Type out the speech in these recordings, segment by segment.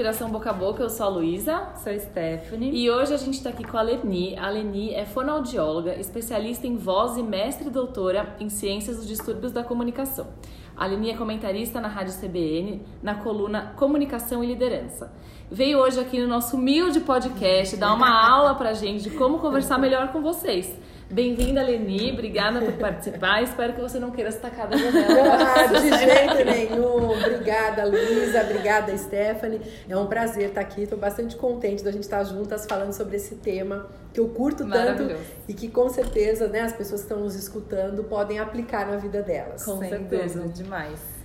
Inspiração Boca a Boca. Eu sou a Luísa. Sou a Stephanie. E hoje a gente está aqui com a Leni. A Leni é fonoaudióloga, especialista em voz e mestre e doutora em ciências dos distúrbios da comunicação. A Leni é comentarista na Rádio CBN, na coluna Comunicação e Liderança. Veio hoje aqui no nosso humilde podcast dar uma aula pra gente de como conversar melhor com vocês. Bem-vinda, Leni. Obrigada por participar. Espero que você não queira se tacar da janela. Ah, de jeito nenhum. Obrigada, Luísa. Obrigada, Stephanie. É um prazer estar aqui. Estou bastante contente da gente estar juntas falando sobre esse tema que eu curto tanto e que com certeza né, as pessoas que estão nos escutando podem aplicar na vida delas. Com certeza, demais.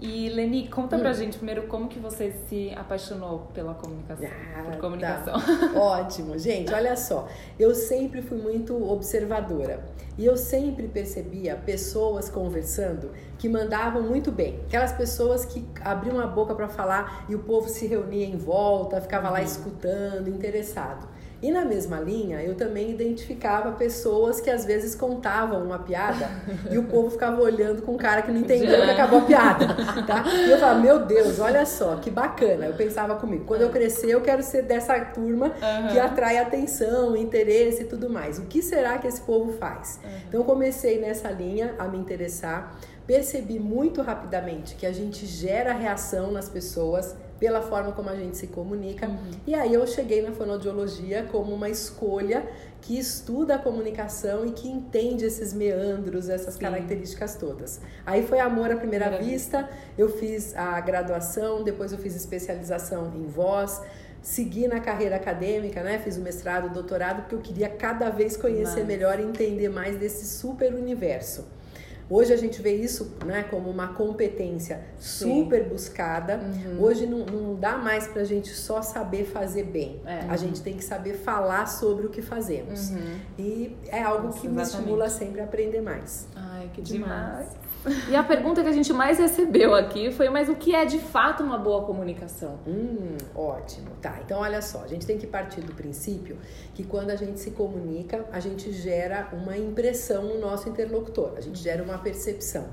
E Leni, conta hum. pra gente primeiro como que você se apaixonou pela comunicação. Ah, por comunicação. Tá. Ótimo, gente, olha só. Eu sempre fui muito observadora. E eu sempre percebia pessoas conversando que mandavam muito bem. Aquelas pessoas que abriam a boca para falar e o povo se reunia em volta, ficava lá uhum. escutando, interessado. E na mesma linha, eu também identificava pessoas que às vezes contavam uma piada e o povo ficava olhando com um cara que não entendeu que acabou a piada, tá? E eu falava, meu Deus, olha só, que bacana. Eu pensava comigo, quando eu crescer, eu quero ser dessa turma uhum. que atrai atenção, interesse e tudo mais. O que será que esse povo faz? Uhum. Então, comecei nessa linha a me interessar, percebi muito rapidamente que a gente gera reação nas pessoas pela forma como a gente se comunica. Uhum. E aí eu cheguei na fonoaudiologia como uma escolha que estuda a comunicação e que entende esses meandros, essas Sim. características todas. Aí foi amor à primeira Maravilha. vista, eu fiz a graduação, depois eu fiz especialização em voz, segui na carreira acadêmica, né? Fiz o mestrado, o doutorado, porque eu queria cada vez conhecer Mas... melhor e entender mais desse super universo. Hoje a gente vê isso né, como uma competência Sim. super buscada. Uhum. Hoje não, não dá mais pra gente só saber fazer bem. É. A gente tem que saber falar sobre o que fazemos. Uhum. E é algo Nossa, que me estimula sempre a aprender mais. Ai, que demais. demais. E a pergunta que a gente mais recebeu aqui foi: mas o que é de fato uma boa comunicação? Hum, ótimo. Tá, então olha só, a gente tem que partir do princípio que quando a gente se comunica, a gente gera uma impressão no nosso interlocutor, a gente gera uma percepção.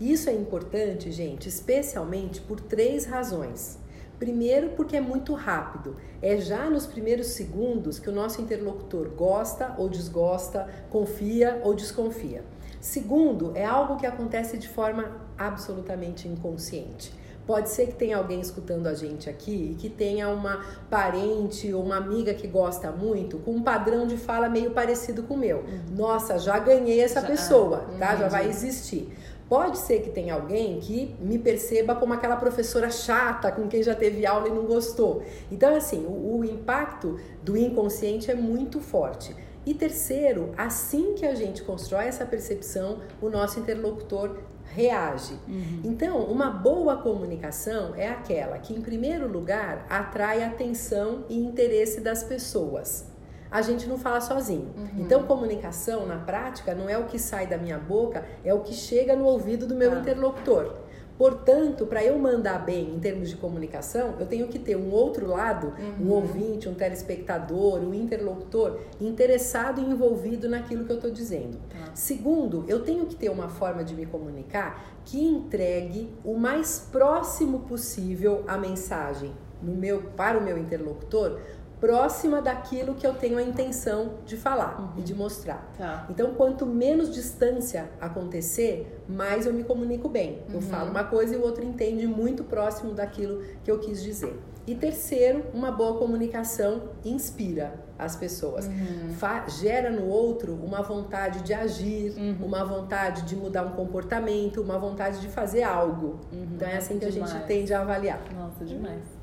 Isso é importante, gente, especialmente por três razões. Primeiro, porque é muito rápido. É já nos primeiros segundos que o nosso interlocutor gosta ou desgosta, confia ou desconfia. Segundo, é algo que acontece de forma absolutamente inconsciente. Pode ser que tenha alguém escutando a gente aqui que tenha uma parente ou uma amiga que gosta muito, com um padrão de fala meio parecido com o meu. Uhum. Nossa, já ganhei essa já, pessoa, tá? Já vai existir. Pode ser que tenha alguém que me perceba como aquela professora chata com quem já teve aula e não gostou. Então, assim, o, o impacto do inconsciente é muito forte. E terceiro, assim que a gente constrói essa percepção, o nosso interlocutor reage. Uhum. Então, uma boa comunicação é aquela que, em primeiro lugar, atrai atenção e interesse das pessoas. A gente não fala sozinho. Uhum. Então, comunicação na prática não é o que sai da minha boca, é o que chega no ouvido do meu ah. interlocutor. Portanto, para eu mandar bem em termos de comunicação, eu tenho que ter um outro lado, uhum. um ouvinte, um telespectador, um interlocutor interessado e envolvido naquilo que eu estou dizendo. Tá. Segundo, eu tenho que ter uma forma de me comunicar que entregue o mais próximo possível a mensagem no meu, para o meu interlocutor próxima daquilo que eu tenho a intenção de falar uhum. e de mostrar. Tá. Então, quanto menos distância acontecer, mais eu me comunico bem. Uhum. Eu falo uma coisa e o outro entende muito próximo daquilo que eu quis dizer. E terceiro, uma boa comunicação inspira as pessoas. Uhum. gera no outro uma vontade de agir, uhum. uma vontade de mudar um comportamento, uma vontade de fazer algo. Uhum. Então é assim que demais. a gente tende a avaliar. Nossa, demais.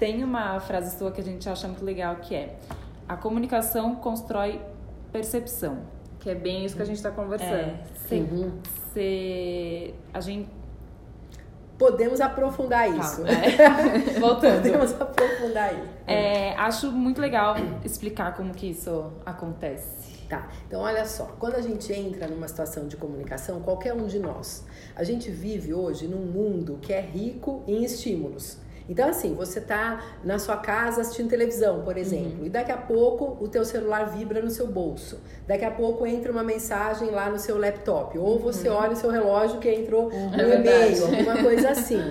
Tem uma frase sua que a gente acha muito legal que é: a comunicação constrói percepção. Que é bem isso que a gente está conversando. É, sim. Uhum. Se a gente podemos aprofundar tá, isso. é. Voltando. podemos aprofundar isso. É, acho muito legal explicar como que isso acontece. Tá, então olha só, quando a gente entra numa situação de comunicação, qualquer um de nós, a gente vive hoje num mundo que é rico em estímulos. Então, assim, você tá na sua casa assistindo televisão, por exemplo, uhum. e daqui a pouco o teu celular vibra no seu bolso. Daqui a pouco entra uma mensagem lá no seu laptop. Ou você uhum. olha o seu relógio que entrou uhum. no é e-mail, alguma coisa assim.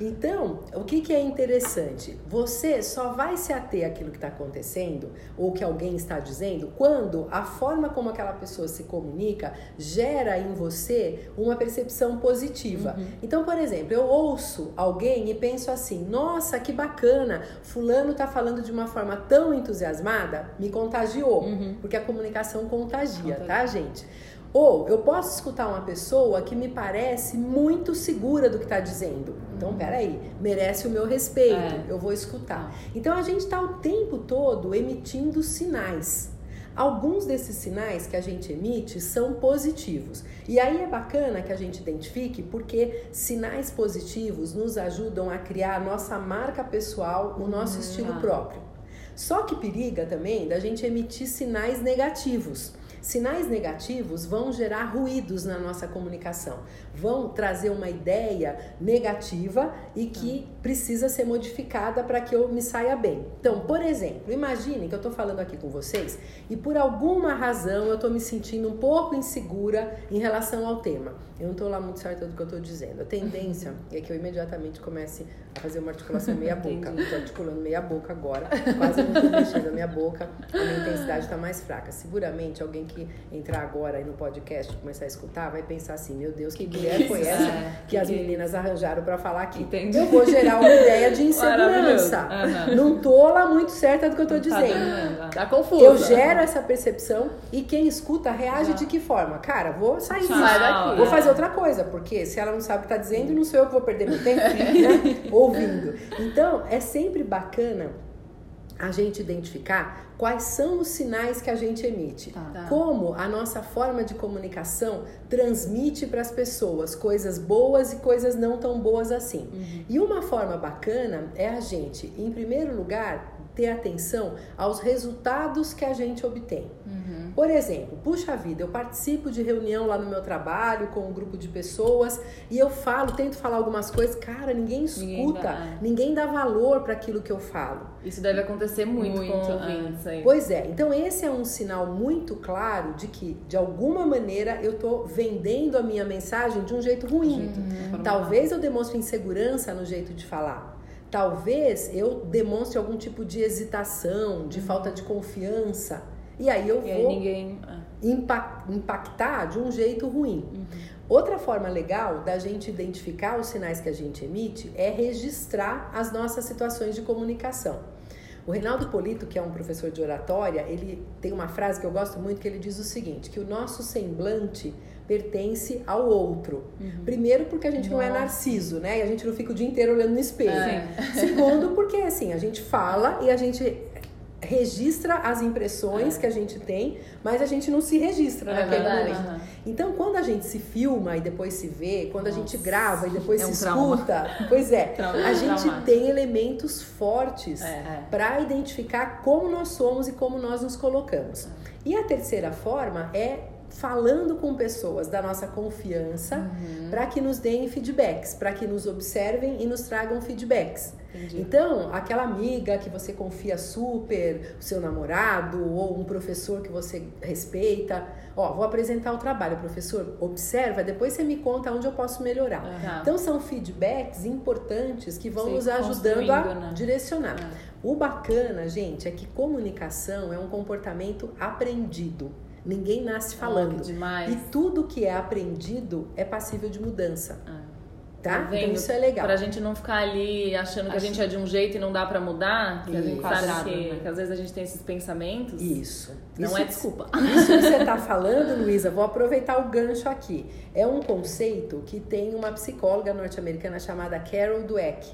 Então, o que, que é interessante? Você só vai se ater àquilo que está acontecendo ou que alguém está dizendo quando a forma como aquela pessoa se comunica gera em você uma percepção positiva. Uhum. Então, por exemplo, eu ouço alguém e penso assim: nossa, que bacana, Fulano está falando de uma forma tão entusiasmada, me contagiou. Uhum. Porque a comunicação contagia, contagia. tá, gente? Ou eu posso escutar uma pessoa que me parece muito segura do que está dizendo. Então, uhum. peraí, merece o meu respeito, é. eu vou escutar. Então, a gente está o tempo todo emitindo sinais. Alguns desses sinais que a gente emite são positivos. E aí é bacana que a gente identifique porque sinais positivos nos ajudam a criar a nossa marca pessoal, o nosso uhum. estilo ah. próprio. Só que periga também da gente emitir sinais negativos. Sinais negativos vão gerar ruídos na nossa comunicação, vão trazer uma ideia negativa e que precisa ser modificada para que eu me saia bem. Então, por exemplo, imagine que eu estou falando aqui com vocês e por alguma razão eu estou me sentindo um pouco insegura em relação ao tema. Eu não estou lá muito certa do que eu estou dizendo. A tendência é que eu imediatamente comece a fazer uma articulação meia boca. Estou articulando meia boca agora, quase não estou mexendo a minha boca, a minha intensidade está mais fraca. Seguramente alguém que entrar agora aí no podcast e começar a escutar vai pensar assim: meu Deus, que, que mulher foi essa é, que, que, as meninas arranjaram para falar aqui? Entendi. Eu vou gerar uma ideia de insegurança. Uhum. Não tô lá muito certa do que eu tô tá dizendo. Tá, tá confuso. Eu gero essa percepção e quem escuta reage de que forma? Cara, vou sair Tchau, daqui. Vou fazer outra coisa, porque se ela não sabe o que tá dizendo, não sou eu que vou perder meu tempo né? ouvindo. Então, é sempre bacana a gente identificar quais são os sinais que a gente emite, tá. tá. como a nossa forma de comunicação transmite para as pessoas coisas boas e coisas não tão boas assim. Uhum. E uma forma bacana é a gente, em primeiro lugar, ter atenção aos resultados que a gente obtém. Uhum. Por exemplo, puxa vida, eu participo de reunião lá no meu trabalho com um grupo de pessoas e eu falo, tento falar algumas coisas, cara, ninguém escuta, ninguém dá, ninguém dá valor para aquilo que eu falo. Isso deve acontecer muito, muito com ouvintes aí. Pois é, então esse é um sinal muito claro de que, de alguma maneira, eu estou vendendo a minha mensagem de um jeito ruim. Uhum. Talvez eu demonstre insegurança no jeito de falar talvez eu demonstre algum tipo de hesitação, de uhum. falta de confiança. E aí eu e vou aí ninguém... Ah. impactar de um jeito ruim. Uhum. Outra forma legal da gente identificar os sinais que a gente emite é registrar as nossas situações de comunicação. O Reinaldo Polito, que é um professor de oratória, ele tem uma frase que eu gosto muito que ele diz o seguinte, que o nosso semblante pertence ao outro. Uhum. Primeiro, porque a gente Nossa. não é narciso, né? E a gente não fica o dia inteiro olhando no espelho. É. Segundo, porque assim, a gente fala e a gente registra as impressões é. que a gente tem, mas a gente não se registra é naquele verdade, momento. Uhum. Então, quando a gente se filma e depois se vê, quando Nossa. a gente grava e depois é se um escuta, pois é, a gente tem elementos fortes é, é. para identificar como nós somos e como nós nos colocamos. E a terceira forma é falando com pessoas da nossa confiança uhum. para que nos deem feedbacks, para que nos observem e nos tragam feedbacks. Entendi. Então, aquela amiga que você confia super, o seu namorado ou um professor que você respeita, ó, vou apresentar o trabalho, professor, observa, depois você me conta onde eu posso melhorar. Uhum. Então, são feedbacks importantes que vão Sim, nos ajudando a né? direcionar. Uhum. O bacana, gente, é que comunicação é um comportamento aprendido. Ninguém nasce falando. Oh, e tudo que é aprendido é passível de mudança. Ah. Tá? tá então isso é legal. Pra gente não ficar ali achando que a gente é de um jeito e não dá para mudar, que isso. sabe que, né? que, às vezes a gente tem esses pensamentos. Isso. Não isso, é desculpa. Isso que você tá falando, Luísa, vou aproveitar o gancho aqui. É um conceito que tem uma psicóloga norte-americana chamada Carol Dweck.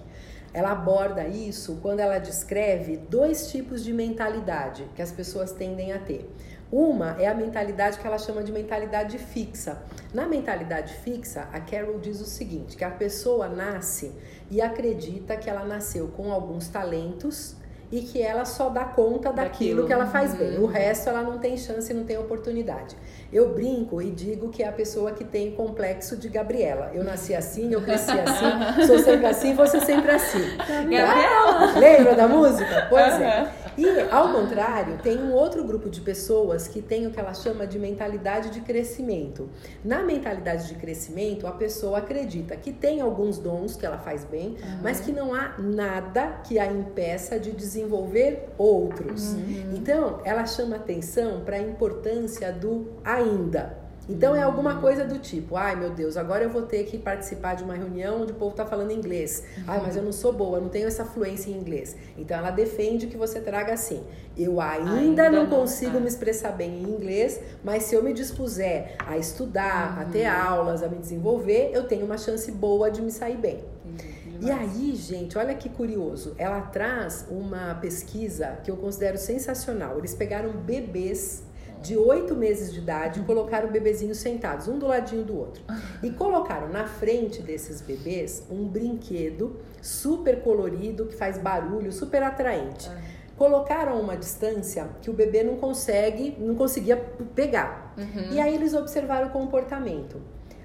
Ela aborda isso quando ela descreve dois tipos de mentalidade que as pessoas tendem a ter. Uma é a mentalidade que ela chama de mentalidade fixa. Na mentalidade fixa, a Carol diz o seguinte: que a pessoa nasce e acredita que ela nasceu com alguns talentos e que ela só dá conta daquilo, daquilo. que ela faz bem. O uhum. resto ela não tem chance, não tem oportunidade. Eu brinco e digo que é a pessoa que tem complexo de Gabriela. Eu nasci assim, eu cresci assim, sou sempre assim, ser sempre assim. Gabriela! Lembra da música? Pois é. E, ao contrário, tem um outro grupo de pessoas que tem o que ela chama de mentalidade de crescimento. Na mentalidade de crescimento, a pessoa acredita que tem alguns dons que ela faz bem, uhum. mas que não há nada que a impeça de desenvolver outros. Uhum. Então, ela chama atenção para a importância do ainda. Então é alguma coisa do tipo, ai meu Deus, agora eu vou ter que participar de uma reunião onde o povo está falando inglês. Ai, mas eu não sou boa, eu não tenho essa fluência em inglês. Então ela defende que você traga assim. Eu ainda, ainda não, não consigo me expressar bem em inglês, mas se eu me dispuser a estudar, uhum. a ter aulas, a me desenvolver, eu tenho uma chance boa de me sair bem. E aí, gente, olha que curioso. Ela traz uma pesquisa que eu considero sensacional. Eles pegaram bebês de oito meses de idade colocaram o bebezinho sentados, um do ladinho do outro. E colocaram na frente desses bebês um brinquedo super colorido, que faz barulho, super atraente. Colocaram uma distância que o bebê não consegue, não conseguia pegar. Uhum. E aí eles observaram o comportamento.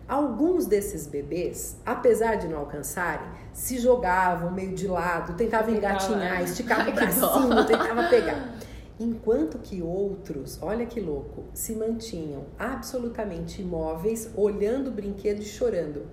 Alguns desses bebês, apesar de não alcançarem, se jogavam meio de lado, tentavam engatinhar, esticavam o bracinho, tentavam pegar. Enquanto que outros, olha que louco, se mantinham absolutamente imóveis, olhando o brinquedo e chorando.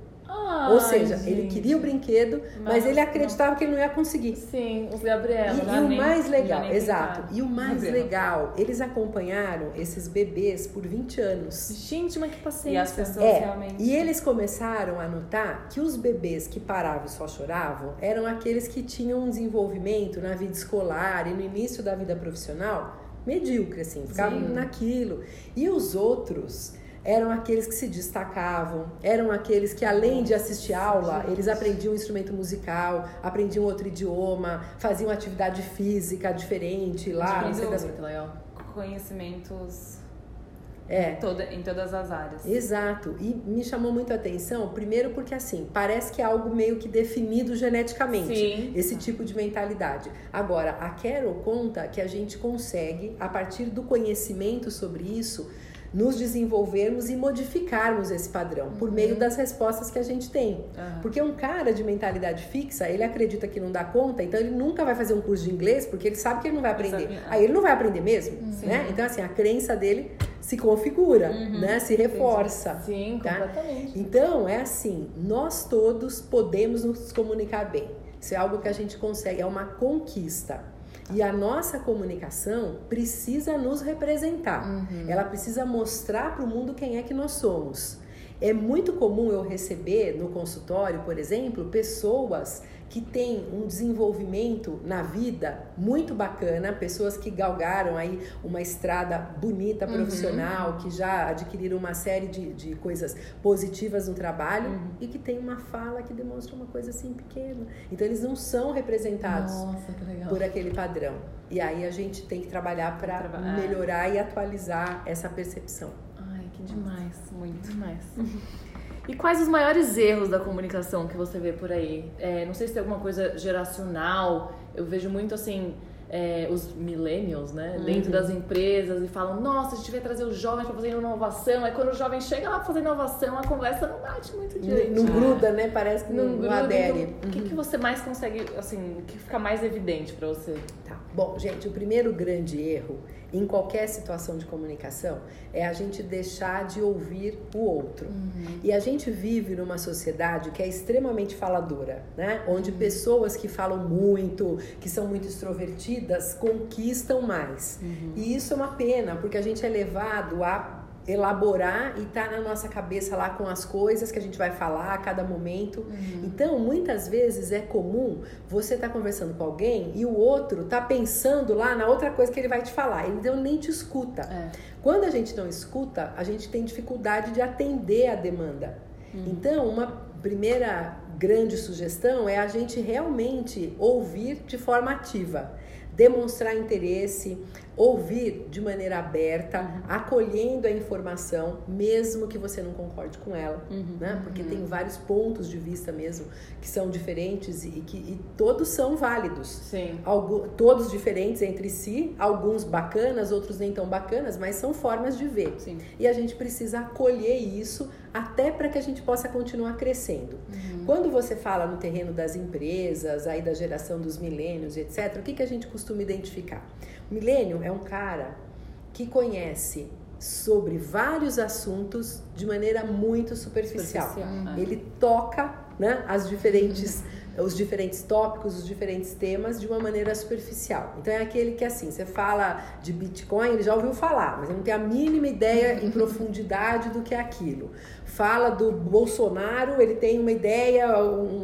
Ai, Ou seja, gente. ele queria o brinquedo, mas, mas ele acreditava não. que ele não ia conseguir. Sim, os Gabriela. E, e o nem, mais legal, exato. E o mais Gabriela. legal, eles acompanharam esses bebês por 20 anos. Gente, mas que paciência. E as pessoas é, realmente. E eles começaram a notar que os bebês que paravam e só choravam eram aqueles que tinham um desenvolvimento na vida escolar e no início da vida profissional medíocre, assim, ficavam Sim. naquilo. E os outros eram aqueles que se destacavam, eram aqueles que além de assistir aula, eles aprendiam um instrumento musical, aprendiam outro idioma, faziam atividade física diferente lá. Muito legal. Conhecimentos é. Toda, em todas as áreas. Exato. E me chamou muito a atenção, primeiro porque assim, parece que é algo meio que definido geneticamente, Sim. esse tipo de mentalidade. Agora, a Carol conta que a gente consegue, a partir do conhecimento sobre isso, nos desenvolvermos e modificarmos esse padrão uhum. por meio das respostas que a gente tem. Uhum. Porque um cara de mentalidade fixa, ele acredita que não dá conta, então ele nunca vai fazer um curso de inglês porque ele sabe que ele não vai aprender. Aí ele não vai aprender mesmo, uhum. né? Então assim, a crença dele se configura, uhum. né? Se reforça. Sim, tá? completamente. Então, é assim, nós todos podemos nos comunicar bem. Isso é algo que a gente consegue, é uma conquista. E a nossa comunicação precisa nos representar. Uhum. Ela precisa mostrar para o mundo quem é que nós somos. É muito comum eu receber no consultório, por exemplo, pessoas que têm um desenvolvimento na vida muito bacana, pessoas que galgaram aí uma estrada bonita, uhum. profissional, uhum. que já adquiriram uma série de, de coisas positivas no trabalho uhum. e que tem uma fala que demonstra uma coisa assim pequena. Então eles não são representados Nossa, por aquele padrão. E aí a gente tem que trabalhar para é. melhorar e atualizar essa percepção. Ai, que demais, muito demais. E quais os maiores erros da comunicação que você vê por aí? É, não sei se tem alguma coisa geracional. Eu vejo muito assim. É, os millennials, né, uhum. dentro das empresas e falam, nossa, a gente vai trazer os jovens para fazer inovação. Aí quando o jovem chega lá para fazer inovação, a conversa não bate muito direito. Não, não gruda, né? Parece que não, não, não adere. Então, o que, que você mais consegue, assim, que fica mais evidente para você? Tá. Bom, gente, o primeiro grande erro em qualquer situação de comunicação é a gente deixar de ouvir o outro. Uhum. E a gente vive numa sociedade que é extremamente faladora, né? Onde uhum. pessoas que falam muito, que são muito extrovertidas, conquistam mais. Uhum. E isso é uma pena, porque a gente é levado a elaborar e tá na nossa cabeça lá com as coisas que a gente vai falar a cada momento. Uhum. Então, muitas vezes é comum você tá conversando com alguém e o outro tá pensando lá na outra coisa que ele vai te falar. Então, nem te escuta. É. Quando a gente não escuta, a gente tem dificuldade de atender a demanda. Uhum. Então, uma primeira grande sugestão é a gente realmente ouvir de forma ativa demonstrar interesse, ouvir de maneira aberta, uhum. acolhendo a informação, mesmo que você não concorde com ela, uhum. né? Porque uhum. tem vários pontos de vista mesmo que são diferentes e que e todos são válidos. Sim. Algo, todos diferentes entre si, alguns bacanas, outros nem tão bacanas, mas são formas de ver. Sim. E a gente precisa acolher isso até para que a gente possa continuar crescendo. Uhum. Quando você fala no terreno das empresas, aí da geração dos milênios, etc., o que, que a gente costuma identificar? O milênio é um cara que conhece sobre vários assuntos de maneira muito superficial. superficial. Ele toca né, as diferentes os diferentes tópicos, os diferentes temas de uma maneira superficial. Então é aquele que assim, você fala de Bitcoin, ele já ouviu falar, mas ele não tem a mínima ideia em profundidade do que é aquilo. Fala do Bolsonaro, ele tem uma ideia,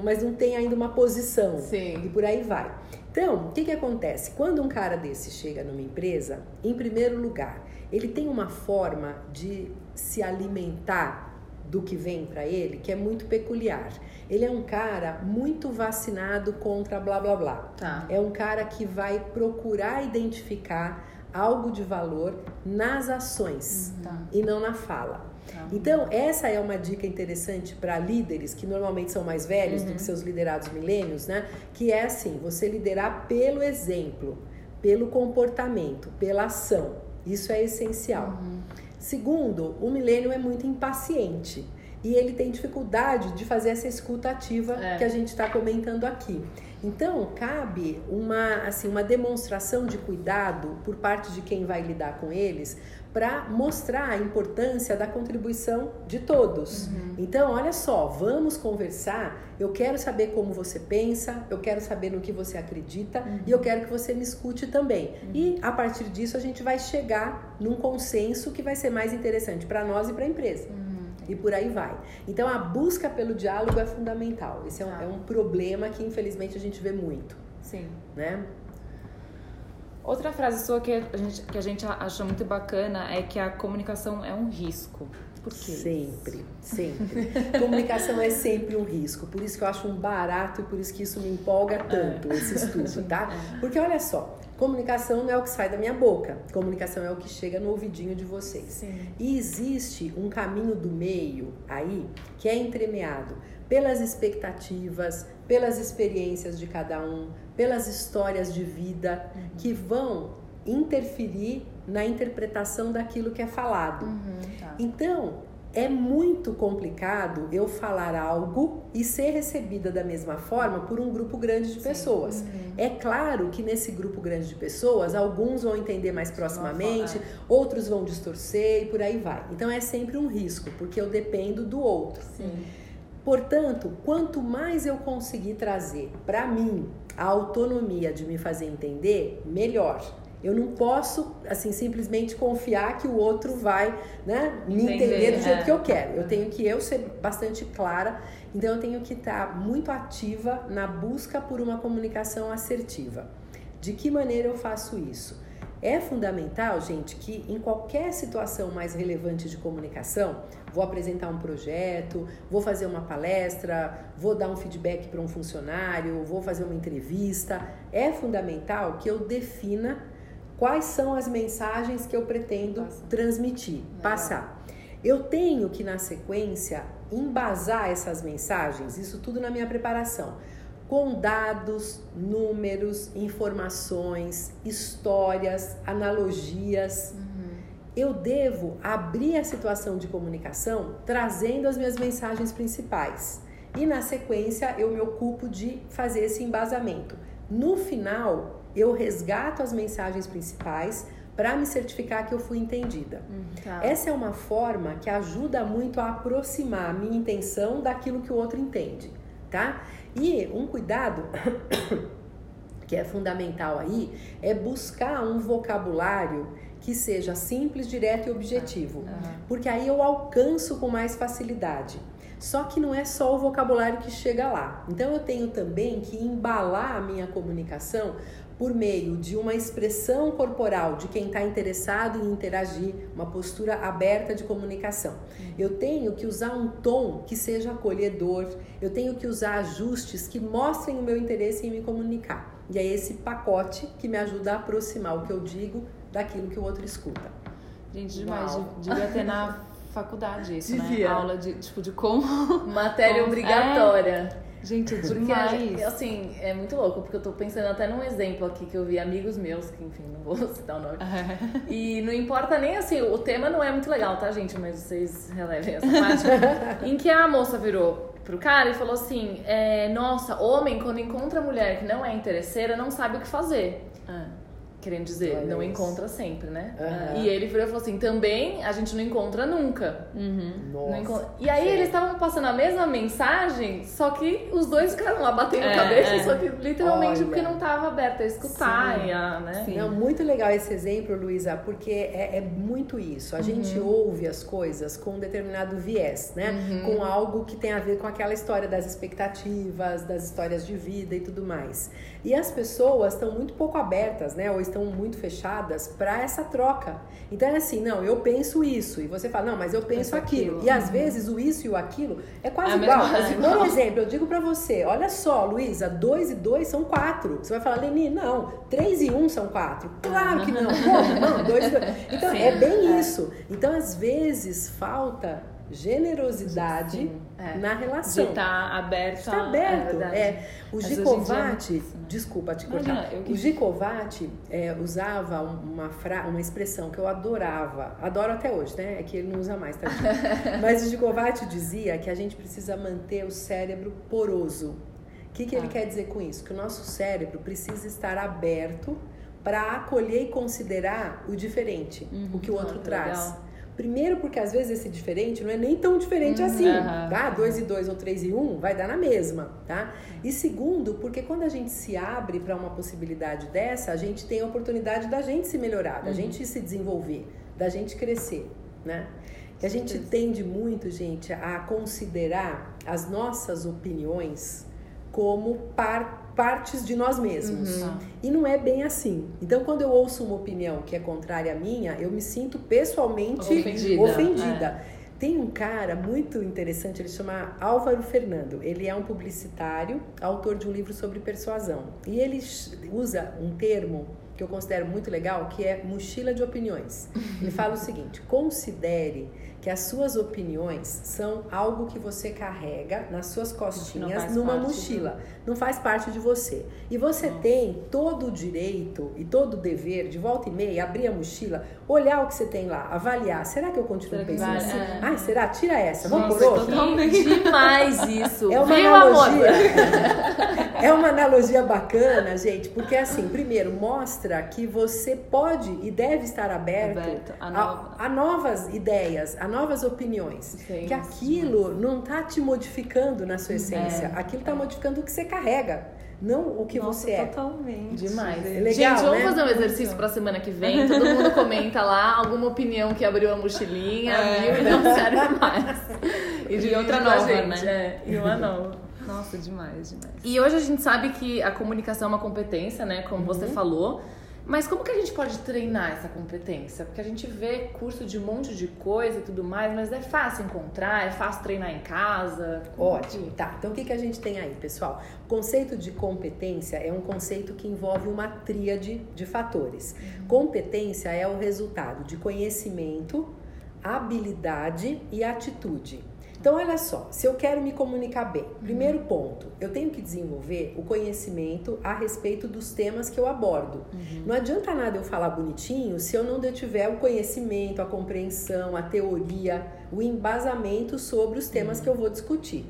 mas não tem ainda uma posição. Sim. E por aí vai. Então, o que, que acontece? Quando um cara desse chega numa empresa, em primeiro lugar, ele tem uma forma de se alimentar do que vem para ele que é muito peculiar. Ele é um cara muito vacinado contra blá blá blá. Tá. É um cara que vai procurar identificar algo de valor nas ações uhum. e não na fala. Tá. Então, essa é uma dica interessante para líderes que normalmente são mais velhos uhum. do que seus liderados milênios, né? Que é assim, você liderar pelo exemplo, pelo comportamento, pela ação. Isso é essencial. Uhum. Segundo, o milênio é muito impaciente e ele tem dificuldade de fazer essa escuta ativa é. que a gente está comentando aqui. Então, cabe uma, assim, uma demonstração de cuidado por parte de quem vai lidar com eles para mostrar a importância da contribuição de todos. Uhum. Então, olha só, vamos conversar. Eu quero saber como você pensa, eu quero saber no que você acredita uhum. e eu quero que você me escute também. Uhum. E a partir disso, a gente vai chegar num consenso que vai ser mais interessante para nós e para a empresa. Uhum. E por aí vai. Então, a busca pelo diálogo é fundamental. Esse é um, ah. é um problema que, infelizmente, a gente vê muito. Sim. Né? Outra frase sua que a, gente, que a gente acha muito bacana é que a comunicação é um risco. Por quê? Sempre, sempre. Comunicação é sempre um risco. Por isso que eu acho um barato e por isso que isso me empolga tanto, é. esse estudo, tá? É. Porque olha só, comunicação não é o que sai da minha boca. Comunicação é o que chega no ouvidinho de vocês. Sim. E existe um caminho do meio aí que é entremeado pelas expectativas, pelas experiências de cada um, pelas histórias de vida uhum. que vão interferir na interpretação daquilo que é falado. Uhum, tá. Então, é muito complicado eu falar algo e ser recebida da mesma forma por um grupo grande de pessoas. Uhum. É claro que nesse grupo grande de pessoas, alguns vão entender mais proximamente, outros vão distorcer e por aí vai. Então é sempre um risco, porque eu dependo do outro. Sim. Portanto, quanto mais eu conseguir trazer para mim a autonomia de me fazer entender, melhor. Eu não posso, assim, simplesmente confiar que o outro vai né, me entender, entender do jeito é. que eu quero. Eu tenho que eu ser bastante clara, então eu tenho que estar muito ativa na busca por uma comunicação assertiva. De que maneira eu faço isso? É fundamental, gente, que em qualquer situação mais relevante de comunicação, vou apresentar um projeto, vou fazer uma palestra, vou dar um feedback para um funcionário, vou fazer uma entrevista, é fundamental que eu defina quais são as mensagens que eu pretendo Passa. transmitir, passar. Eu tenho que, na sequência, embasar essas mensagens, isso tudo na minha preparação com dados, números, informações, histórias, analogias. Uhum. Eu devo abrir a situação de comunicação trazendo as minhas mensagens principais. E na sequência eu me ocupo de fazer esse embasamento. No final, eu resgato as mensagens principais para me certificar que eu fui entendida. Hum, tá. Essa é uma forma que ajuda muito a aproximar a minha intenção daquilo que o outro entende, tá? E um cuidado que é fundamental aí é buscar um vocabulário que seja simples, direto e objetivo, uhum. porque aí eu alcanço com mais facilidade. Só que não é só o vocabulário que chega lá. Então eu tenho também que embalar a minha comunicação por meio de uma expressão corporal de quem está interessado em interagir, uma postura aberta de comunicação. Eu tenho que usar um tom que seja acolhedor, eu tenho que usar ajustes que mostrem o meu interesse em me comunicar. E é esse pacote que me ajuda a aproximar o que eu digo daquilo que o outro escuta. Gente, demais. Uau. Devia ter na faculdade isso, Devia. né? Aula de, tipo, de como... Matéria obrigatória. É. Gente, é Porque, demais. assim, é muito louco, porque eu tô pensando até num exemplo aqui que eu vi amigos meus, que enfim, não vou citar o nome. E não importa nem assim, o tema não é muito legal, tá, gente? Mas vocês relevem essa parte. em que a moça virou pro cara e falou assim: é, Nossa, homem, quando encontra mulher que não é interesseira, não sabe o que fazer. Querendo dizer, Olha não isso. encontra sempre, né? Aham. E ele virou e falou assim: também a gente não encontra nunca. Não Nossa. enco- E aí Sério. eles estavam passando a mesma mensagem, só que os dois ficaram lá batendo É, cabeça, é. só que literalmente Olha. porque não tava aberto a escutar Sim. e a, né? Sim. Não, muito legal esse exemplo, Luísa, porque é, é muito isso. A gente Uhum. ouve as coisas com um determinado viés, né? Com algo que tem a ver com aquela história das expectativas, das histórias de vida e tudo mais. E as pessoas estão muito pouco abertas, né? Ou estão muito fechadas para essa troca. Então é assim, não, eu penso isso. E você fala, não, mas eu penso aquilo. aquilo. E às vezes o isso e o aquilo é quase É igual. Mas. Por exemplo, eu digo pra você, olha só, Luísa, 2 e 2 são 4. Você vai falar, Leni, não, 3 e 1 são 4. Claro que não. Como? Não, 2 e 2. Então, é bem isso. Então, às vezes, falta generosidade Sim, é. na De relação. estar aberto. Está a- aberto. É, o é muito Gicovati, isso, né? desculpa te Imagina, cortar. eu O Gicovati é, usava uma, fra... uma expressão que eu adorava, adoro até hoje, né? É que ele não usa mais, tá? Mas o Gicovati dizia que a gente precisa manter o cérebro poroso. O que, que ele Tá. quer dizer com isso? Que o nosso cérebro precisa estar aberto para acolher e considerar o diferente, o que o outro Ah, traz. legal. Primeiro, porque às vezes esse diferente não é nem tão diferente assim, aham. tá? 2 e 2 ou 3 e 1 um, vai dar na mesma, tá? E segundo, porque quando a gente se abre para uma possibilidade dessa, a gente tem a oportunidade da gente se melhorar, da gente se desenvolver, da gente crescer, né? E a gente tende muito, gente, a considerar as nossas opiniões como par- partes de nós mesmos. Uhum. E não é bem assim. Então, quando eu ouço uma opinião que é contrária à minha, eu me sinto pessoalmente Ofendida. ofendida. Tem um cara muito interessante, ele chama Álvaro Fernando. Ele é um publicitário, autor de um livro sobre persuasão. E ele usa um termo que eu considero muito legal, que é mochila de opiniões. Ele fala o seguinte: considere que as suas opiniões são algo que você carrega nas suas costinhas numa parte mochila, não faz parte de você. E você tem todo o direito e todo o dever de volta e meia abrir a mochila, olhar o que você tem lá, avaliar. Será que eu continuo Será pensando vale? assim? É. Ai, será? Tira essa, vamos Nossa, por outra. totalmente. Demais isso. É uma Viu, analogia. é uma analogia bacana, gente, porque assim, primeiro, mostra que você pode e deve estar aberto, Aberto a a, nova- a novas ideias, a novas opiniões. Sim, que aquilo não tá te modificando na sua essência, aquilo tá modificando o que você carrega, não o que Nossa, você é. Totalmente. Demais. É legal, Gente, vamos né? fazer um exercício pra semana que vem. Todo mundo comenta lá alguma opinião que abriu a mochilinha, É. viu? E não serve mais. E de outra pra nova, gente, né? É, e uma nova. Nossa, demais, demais. E hoje a gente sabe que a comunicação é uma competência, né? Como você Uhum. falou. Mas como que a gente pode treinar essa competência? Porque a gente vê curso de um monte de coisa e tudo mais, mas é fácil encontrar, é fácil treinar em casa. Ótimo, que- tá. Então o que, que a gente tem aí, pessoal? O conceito de competência é um conceito que envolve uma tríade de fatores. Competência é o resultado de conhecimento, habilidade e atitude. Então, olha só, se eu quero me comunicar bem, primeiro ponto, eu tenho que desenvolver o conhecimento a respeito dos temas que eu abordo. Não adianta nada eu falar bonitinho se eu não tiver o conhecimento, a compreensão, a teoria, o embasamento sobre os temas que eu vou discutir.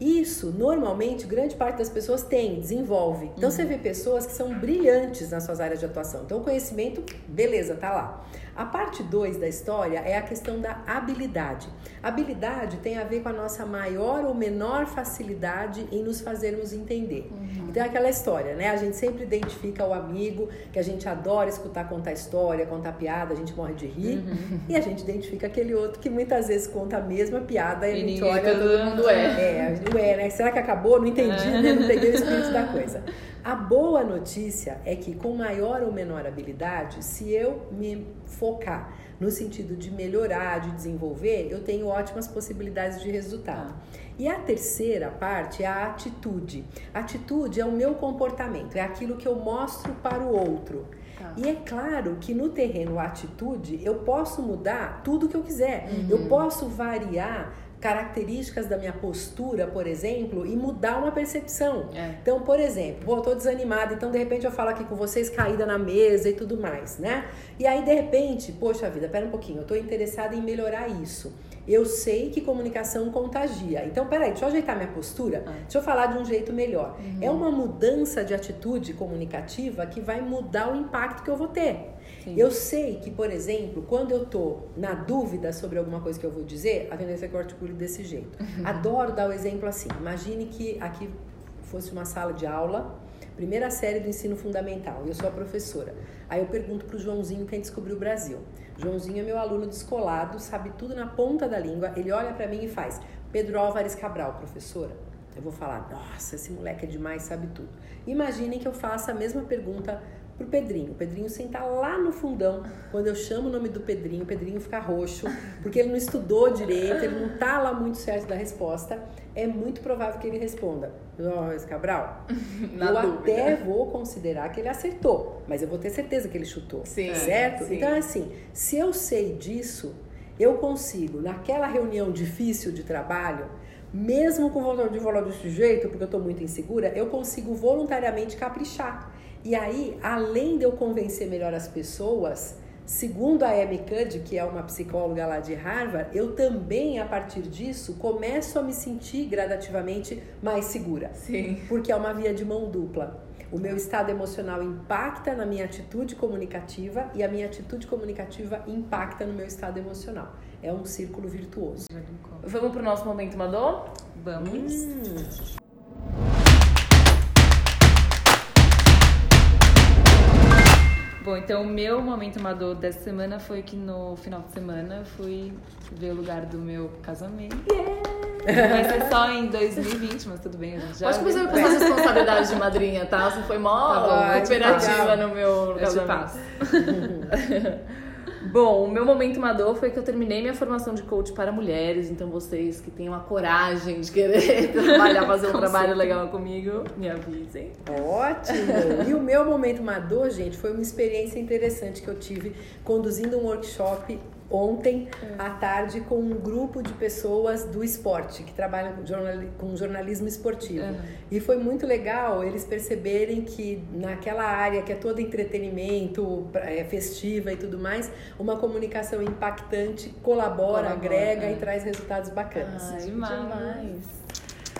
Isso, normalmente, grande parte das pessoas tem, desenvolve. Então, você vê pessoas que são brilhantes nas suas áreas de atuação. Então, o conhecimento, beleza, tá lá. A parte 2 da história é a questão da habilidade. Habilidade tem a ver com a nossa maior ou menor facilidade em nos fazermos entender. Então, é aquela história, né? A gente sempre identifica o amigo que a gente adora escutar contar história, contar piada, a gente morre de rir. E a gente identifica aquele outro que muitas vezes conta a mesma piada e, E a gente olha todo mundo é. é, ué, né? Será que acabou? Não entendi, né? Não peguei o espírito da coisa. A boa notícia é que com maior ou menor habilidade, se eu me focar no sentido de melhorar, de desenvolver, eu tenho ótimas possibilidades de resultado. E a terceira parte é a atitude. Atitude é o meu comportamento, é aquilo que eu mostro para o outro. Tá. E é claro que no terreno atitude eu posso mudar tudo que eu quiser. Eu posso variar características da minha postura, por exemplo, e mudar uma percepção. É. Então, por exemplo, pô, eu tô desanimada, então de repente eu falo aqui com vocês caída na mesa e tudo mais, né? E aí de repente, poxa vida, pera um pouquinho, eu tô interessada em melhorar isso. Eu sei que comunicação contagia. Então, peraí, deixa eu ajeitar minha postura, Ah. deixa eu falar de um jeito melhor. Uhum. É uma mudança de atitude comunicativa que vai mudar o impacto que eu vou ter. Sim. Eu sei que, por exemplo, quando eu tô na dúvida sobre alguma coisa que eu vou dizer, a tendência é que eu articulo desse jeito. Uhum. Adoro dar o exemplo assim. Imagine que aqui fosse uma sala de aula, primeira série do ensino fundamental, e eu sou a professora. Aí eu pergunto pro Joãozinho quem descobriu o Brasil. Joãozinho é meu aluno descolado, sabe tudo na ponta da língua. Ele olha para mim e faz: Pedro Álvares Cabral, professora. Eu vou falar: Nossa, esse moleque é demais, sabe tudo. Imaginem que eu faça a mesma pergunta pro Pedrinho. O Pedrinho senta lá no fundão. Quando eu chamo o nome do Pedrinho, o Pedrinho fica roxo, porque ele não estudou direito, ele não tá lá muito certo da resposta. É muito provável que ele responda: Álvares Cabral. Na eu dúvida. até vou considerar que ele acertou, mas eu vou ter certeza que ele chutou. Sim, certo? sim. Então, assim, se eu sei disso, eu consigo, naquela reunião difícil de trabalho, mesmo com vontade de falar desse jeito, porque eu estou muito insegura, eu consigo voluntariamente caprichar. E aí, além de eu convencer melhor as pessoas, segundo a Amy Cuddy, que é uma psicóloga lá de Harvard, eu também, a partir disso, começo a me sentir gradativamente mais segura Sim. porque é uma via de mão dupla. O meu estado emocional impacta na minha atitude comunicativa e a minha atitude comunicativa impacta no meu estado emocional. É um círculo virtuoso. Vamos pro nosso momento Madô? Vamos. Hum, Bom, então o meu momento amador dessa semana foi que no final de semana eu fui ver o lugar do meu casamento. Vai ser só em 2020, mas tudo bem, a gente já. Pode começar a passar responsabilidade de madrinha, tá? Você foi mó Tá bom, cooperativa legal. no meu Eu te casamento. passo. Bom, o meu momento Madô foi que eu terminei minha formação de coach para mulheres, então vocês que tenham a coragem de querer trabalhar, fazer um trabalho legal comigo, me avisem. Ótimo! E o meu momento mador, gente, foi uma experiência interessante que eu tive conduzindo um workshop ontem à tarde com um grupo de pessoas do esporte que trabalham com, jornali- com jornalismo esportivo. Uhum. E foi muito legal eles perceberem que naquela área que é todo entretenimento, é, festiva e tudo mais, uma comunicação impactante colabora, Colabora, agrega é. e traz resultados bacanas. Ai, demais.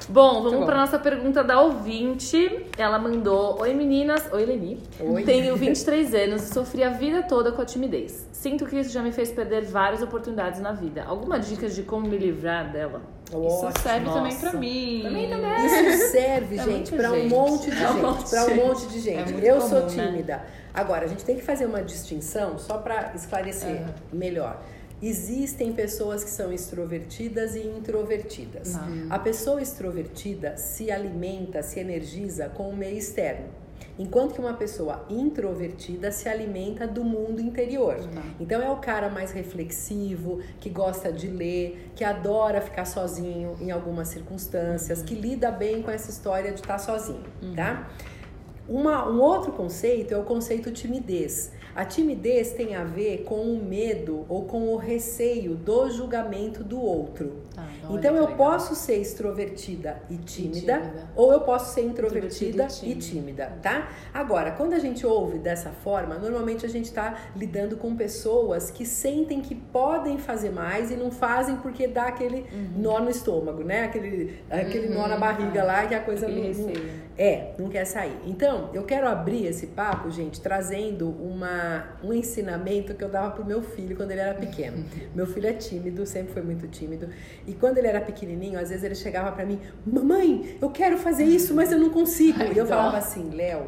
Bom, vamos bom. para nossa pergunta da ouvinte. Ela mandou: Oi meninas, oi Leni. Oi. Tenho 23 anos e sofri a vida toda com a timidez. Sinto que isso já me fez perder várias oportunidades na vida. Alguma dica de como me livrar dela? Isso Ótimo. serve também Nossa. pra mim. Também, também. Isso serve, É gente, muita para um gente. monte de É gente, monte de para um gente. monte de gente. É eu sou comum, né? tímida. Agora, a gente tem que fazer uma distinção só para esclarecer Aham. melhor. Existem pessoas que são extrovertidas e introvertidas. Tá. A pessoa extrovertida se alimenta, se energiza com o meio externo. Enquanto que uma pessoa introvertida se alimenta do mundo interior. Tá. Então é o cara mais reflexivo, que gosta de ler, que adora ficar sozinho em algumas circunstâncias, que lida bem com essa história de estar sozinho, tá? Uma, um outro conceito é o conceito timidez. A timidez tem a ver com o medo ou com o receio do julgamento do outro. Tá, Olha então eu legal. posso ser extrovertida e tímida, tímida. ou eu posso ser introvertida, Introvertida e e tímida, tá? Agora, quando a gente ouve dessa forma, normalmente a gente está lidando com pessoas que sentem que podem fazer mais e não fazem porque dá aquele Uhum. nó no estômago, né? Aquele, aquele nó na barriga lá que a coisa Aquele não? É, não quer sair. Então, eu quero abrir esse papo, gente, trazendo uma, um ensinamento que eu dava pro meu filho quando ele era pequeno. meu filho é tímido, sempre foi muito tímido. E quando ele era pequenininho, às vezes ele chegava pra mim: Mamãe, eu quero fazer isso, mas eu não consigo. Ai, e eu dó. falava assim: Léo,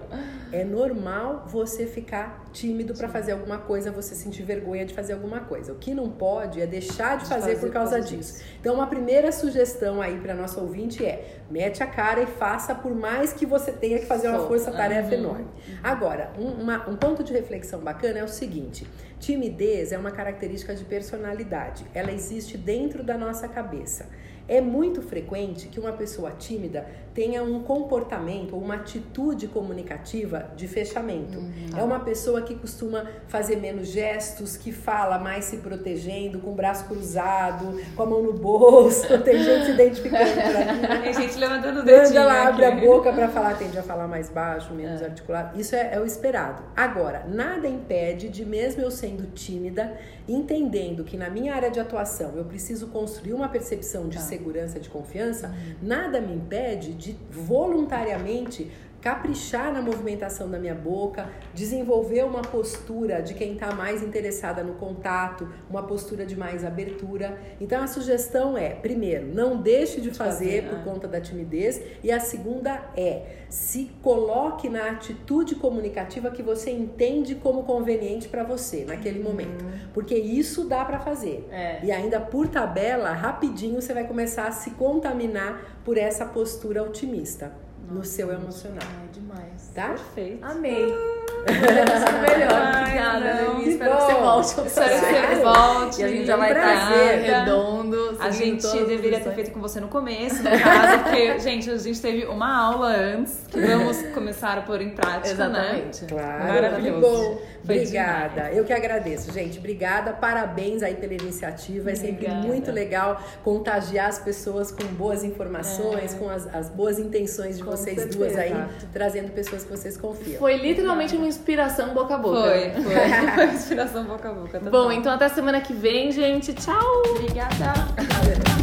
é normal você ficar tímido pra fazer alguma coisa, você sentir vergonha de fazer alguma coisa. O que não pode é deixar de, De fazer, fazer por causa por causa disso. Então, uma primeira sugestão aí para nossa ouvinte é: mete a cara e faça, por mais que você tenha que fazer uma força-tarefa Uhum. enorme. Agora, um, uma- um ponto de reflexão bacana é o seguinte: Timidez é uma característica de personalidade. Ela existe dentro da nossa cabeça. É muito frequente que uma pessoa tímida tenha um comportamento ou uma atitude comunicativa de fechamento. Uhum. É uma pessoa que costuma fazer menos gestos, que fala mais se protegendo, com o braço cruzado, com a mão no bolso. Tem gente se identificando por aqui. Né? Tem gente levantando o dedinho. Quando ela abre a boca para falar, tende a falar mais baixo, menos é. articulado. Isso é, é o esperado. Agora, nada impede de, mesmo eu sendo tímida, entendendo que na minha área de atuação eu preciso construir uma percepção de tá. segurança, de confiança, uhum. nada me impede de voluntariamente caprichar na movimentação da minha boca, desenvolver uma postura de quem está mais interessada no contato, uma postura de mais abertura. Então a sugestão é, primeiro, não deixe de fazer, por é. conta da timidez, e a segunda é se coloque na atitude comunicativa que você entende como conveniente para você naquele uhum. momento, porque isso dá para fazer. É. E ainda por tabela, rapidinho você vai começar a se contaminar por essa postura otimista no seu emocional. Ai, demais. Tá? Perfeito. Amei. melhor. Ai, Obrigada, Espero que você volte. Espero que você volte. E a gente já vai estar redondo. A gente deveria ter feito com você no começo, no caso, porque, gente, a gente teve uma aula antes que vamos começar a pôr em prática, né? Exatamente. Né? Claro. Maravilhoso. Bom. Foi obrigada. Demais. Eu que agradeço, gente. Obrigada. Parabéns aí pela iniciativa. É sempre obrigada. muito legal contagiar as pessoas com boas informações, é. com as, as, boas intenções de com vocês certeza. duas aí, Exato. trazendo pessoas que vocês confiam. Foi literalmente uma inspiração boca a boca. Foi, foi. foi inspiração boca a boca. Bom, então até semana que vem, gente. Tchau. Obrigada. it.